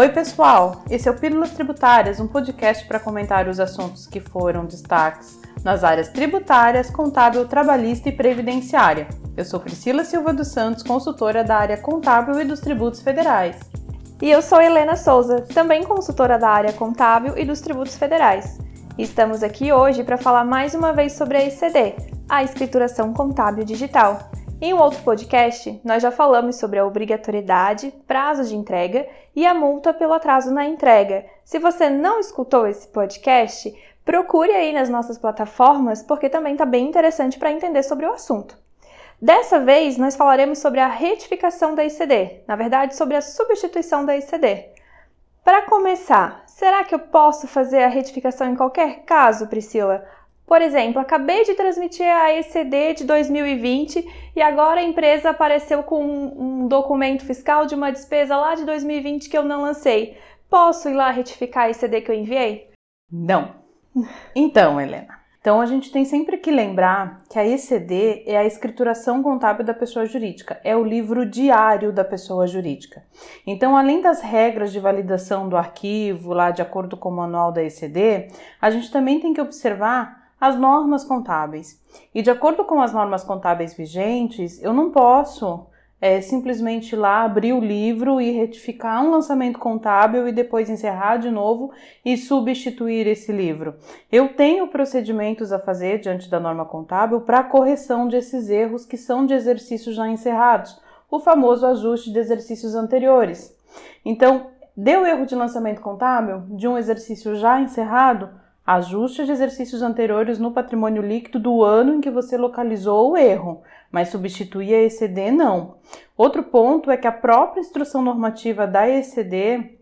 Oi, pessoal! Esse é o Pílulas Tributárias, um podcast para comentar os assuntos que foram destaques nas áreas tributárias, contábil, trabalhista e previdenciária. Eu sou Priscila Silva dos Santos, consultora da área contábil e dos tributos federais. E eu sou Helena Souza, também consultora da área contábil e dos tributos federais. Estamos aqui hoje para falar mais uma vez sobre a ECD, a Escrituração Contábil Digital. Em um outro podcast, nós já falamos sobre a obrigatoriedade, prazo de entrega e a multa pelo atraso na entrega. Se você não escutou esse podcast, procure aí nas nossas plataformas, porque também está bem interessante para entender sobre o assunto. Dessa vez, nós falaremos sobre a retificação da ICD, na verdade, sobre a substituição da ICD. Para começar, será que eu posso fazer a retificação em qualquer caso, Priscila? Por exemplo, acabei de transmitir a ECD de 2020 e agora a empresa apareceu com um, documento fiscal de uma despesa lá de 2020 que eu não lancei. Posso ir lá retificar a ECD que eu enviei? Não. Então, Helena. Então a gente tem sempre que lembrar que a ECD é a escrituração contábil da pessoa jurídica, é o livro diário da pessoa jurídica. Então, além das regras de validação do arquivo, lá de acordo com o manual da ECD, a gente também tem que observar as normas contábeis. E de acordo com as normas contábeis vigentes, eu não posso é, simplesmente ir lá abrir o livro e retificar um lançamento contábil e depois encerrar de novo e substituir esse livro. Eu tenho procedimentos a fazer diante da norma contábil para correção desses erros que são de exercícios já encerrados, o famoso ajuste de exercícios anteriores. Então, deu erro de lançamento contábil de um exercício já encerrado, Ajuste de exercícios anteriores no patrimônio líquido do ano em que você localizou o erro, mas substituir a ECD não. Outro ponto é que a própria instrução normativa da ECD,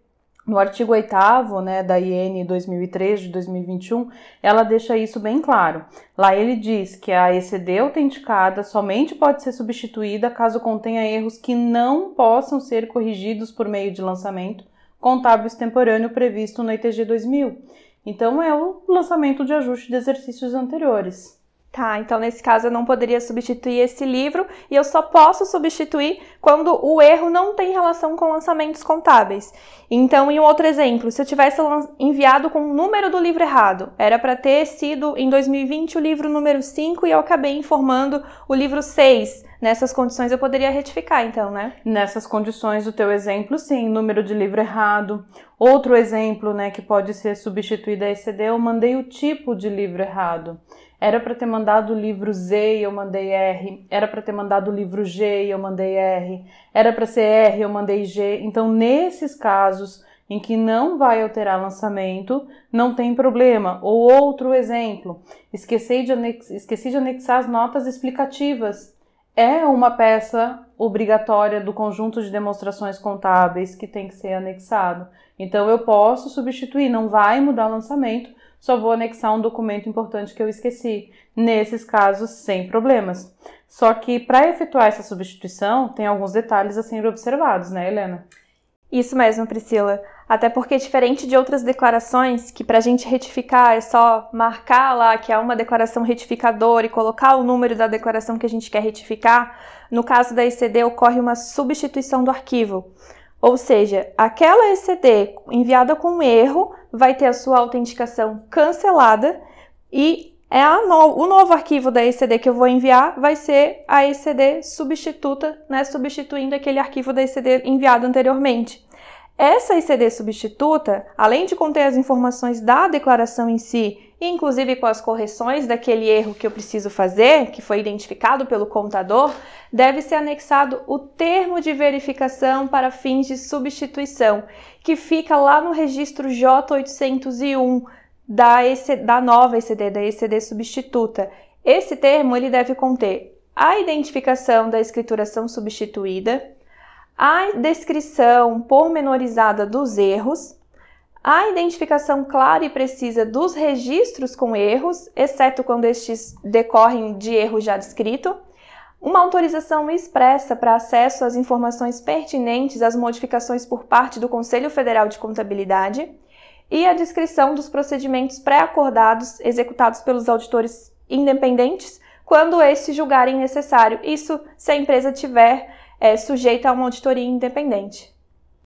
no artigo 8 né, da IN 2003 de 2021, ela deixa isso bem claro. Lá ele diz que a ECD autenticada somente pode ser substituída caso contenha erros que não possam ser corrigidos por meio de lançamento contábil extemporâneo previsto no ITG 2000. Então é o lançamento de ajuste de exercícios anteriores. Tá, então nesse caso eu não poderia substituir esse livro e eu só posso substituir quando o erro não tem relação com lançamentos contábeis. Então, em um outro exemplo, se eu tivesse enviado com o número do livro errado, era para ter sido em 2020 o livro número 5 e eu acabei informando o livro 6. Nessas condições eu poderia retificar, então, né? Nessas condições, o teu exemplo, sim, número de livro errado. Outro exemplo, né, que pode ser substituído a ECD, eu mandei o tipo de livro errado. Era para ter mandado o livro Z e eu mandei R. Era para ter mandado o livro G e eu mandei R. Era para ser R eu mandei G. Então, nesses casos em que não vai alterar lançamento, não tem problema. Ou outro exemplo, esqueci de, esqueci de anexar as notas explicativas. É uma peça obrigatória do conjunto de demonstrações contábeis que tem que ser anexado. Então eu posso substituir, não vai mudar o lançamento, só vou anexar um documento importante que eu esqueci. Nesses casos, sem problemas. Só que para efetuar essa substituição, tem alguns detalhes a serem observados, né, Helena? Isso mesmo, Priscila. Até porque, diferente de outras declarações, que para a gente retificar é só marcar lá que é uma declaração retificadora e colocar o número da declaração que a gente quer retificar, no caso da ECD ocorre uma substituição do arquivo. Ou seja, aquela ECD enviada com erro vai ter a sua autenticação cancelada e é no, o novo arquivo da ECD que eu vou enviar vai ser a ECD substituta, né, substituindo aquele arquivo da ECD enviado anteriormente. Essa ECD substituta, além de conter as informações da declaração em si inclusive com as correções daquele erro que eu preciso fazer, que foi identificado pelo contador, deve ser anexado o termo de verificação para fins de substituição, que fica lá no registro J801 da, EC, da nova ECD, da ECD substituta. Esse termo ele deve conter a identificação da escrituração substituída, a descrição pormenorizada dos erros, a identificação clara e precisa dos registros com erros, exceto quando estes decorrem de erro já descrito, uma autorização expressa para acesso às informações pertinentes às modificações por parte do Conselho Federal de Contabilidade e a descrição dos procedimentos pré-acordados executados pelos auditores independentes quando estes julgarem necessário, isso se a empresa tiver é, sujeita a uma auditoria independente.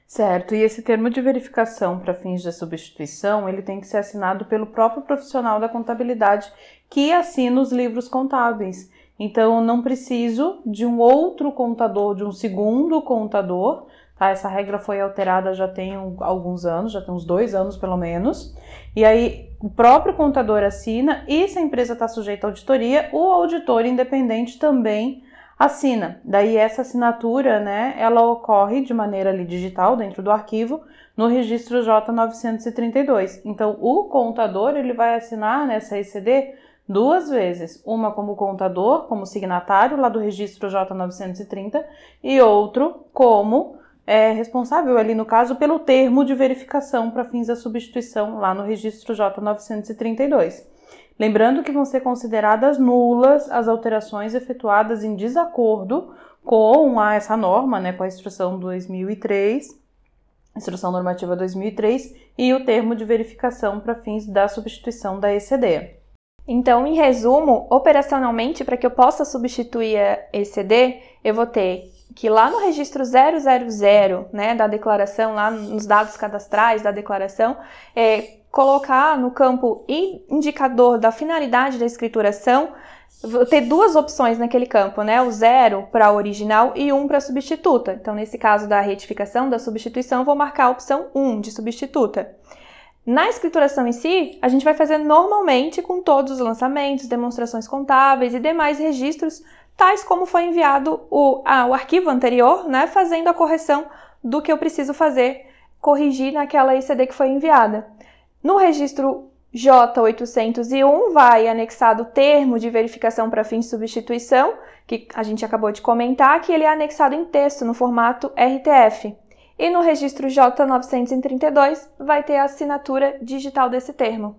Certo, e esse termo de verificação para fins de substituição, ele tem que ser assinado pelo próprio profissional da contabilidade que assina os livros contábeis. Então, não preciso de um outro contador, de um segundo contador, tá? Essa regra foi alterada já tem alguns anos, já tem uns dois anos pelo menos. E aí, o próprio contador assina e se a empresa está sujeita à auditoria, o auditor independente também assina. Daí essa assinatura, né, ela ocorre de maneira ali digital dentro do arquivo no registro J932. Então o contador ele vai assinar nessa ECD duas vezes, uma como contador, como signatário lá do registro J930 e outro como é, responsável ali no caso pelo termo de verificação para fins da substituição lá no registro J932. Lembrando que vão ser consideradas nulas as alterações efetuadas em desacordo com a, essa norma, né, com a instrução 2003, instrução normativa 2003 e o termo de verificação para fins da substituição da ECD. Então, em resumo, operacionalmente, para que eu possa substituir a ECD, eu vou ter que lá no registro 000, né, da declaração, lá nos dados cadastrais da declaração, é, colocar no campo indicador da finalidade da escrituração, ter duas opções naquele campo, né? O zero para original e um para substituta. Então, nesse caso da retificação, da substituição, vou marcar a opção 1 de substituta. Na escrituração em si, a gente vai fazer normalmente com todos os lançamentos, demonstrações contábeis e demais registros, tais como foi enviado o, ah, o arquivo anterior, né? Fazendo a correção do que eu preciso fazer, corrigir naquela ICD que foi enviada. No registro J801 vai anexado o termo de verificação para fins de substituição, que a gente acabou de comentar, que ele é anexado em texto no formato RTF. E no registro J932 vai ter a assinatura digital desse termo.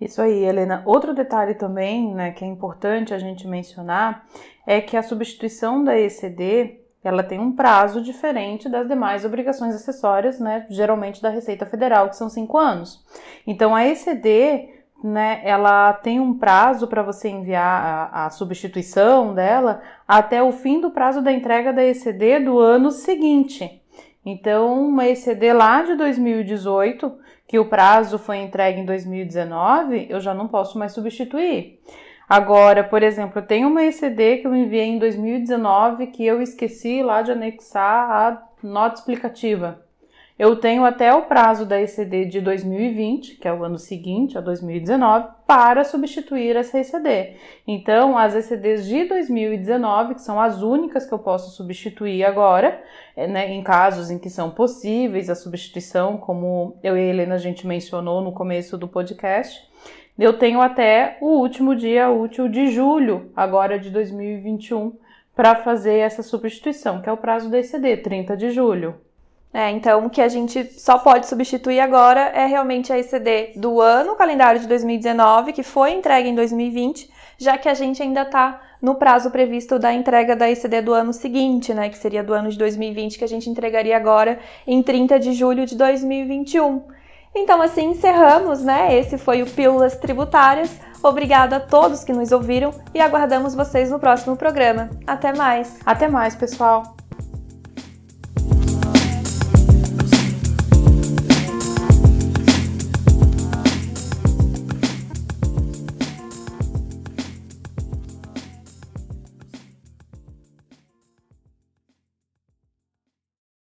Isso aí, Helena. Outro detalhe também, né, que é importante a gente mencionar, é que a substituição da ECD ela tem um prazo diferente das demais obrigações acessórias, né, geralmente da Receita Federal, que são cinco anos. Então, a ECD, né, ela tem um prazo para você enviar a, a, substituição dela até o fim do prazo da entrega da ECD do ano seguinte. Então, uma ECD lá de 2018, que o prazo foi entregue em 2019, eu já não posso mais substituir. Agora, por exemplo, tenho uma ECD que eu enviei em 2019 que eu esqueci lá de anexar a nota explicativa. Eu tenho até o prazo da ECD de 2020, que é o ano seguinte, a 2019, para substituir essa ECD. Então, as ECDs de 2019, que são as únicas que eu posso substituir agora, é, né, em casos em que são possíveis a substituição, como eu e a Helena a gente mencionou no começo do podcast, eu tenho até o último dia útil de julho, agora de 2021, para fazer essa substituição, que é o prazo da ECD, 30 de julho. É, então o que a gente só pode substituir agora é realmente a ECD do ano, calendário de 2019, que foi entregue em 2020, já que a gente ainda está no prazo previsto da entrega da ECD do ano seguinte, né, que seria do ano de 2020, que a gente entregaria agora em 30 de julho de 2021. Então, assim encerramos, né? Esse foi o Pílulas Tributárias. Obrigada a todos que nos ouviram e aguardamos vocês no próximo programa. Até mais! Até mais, pessoal!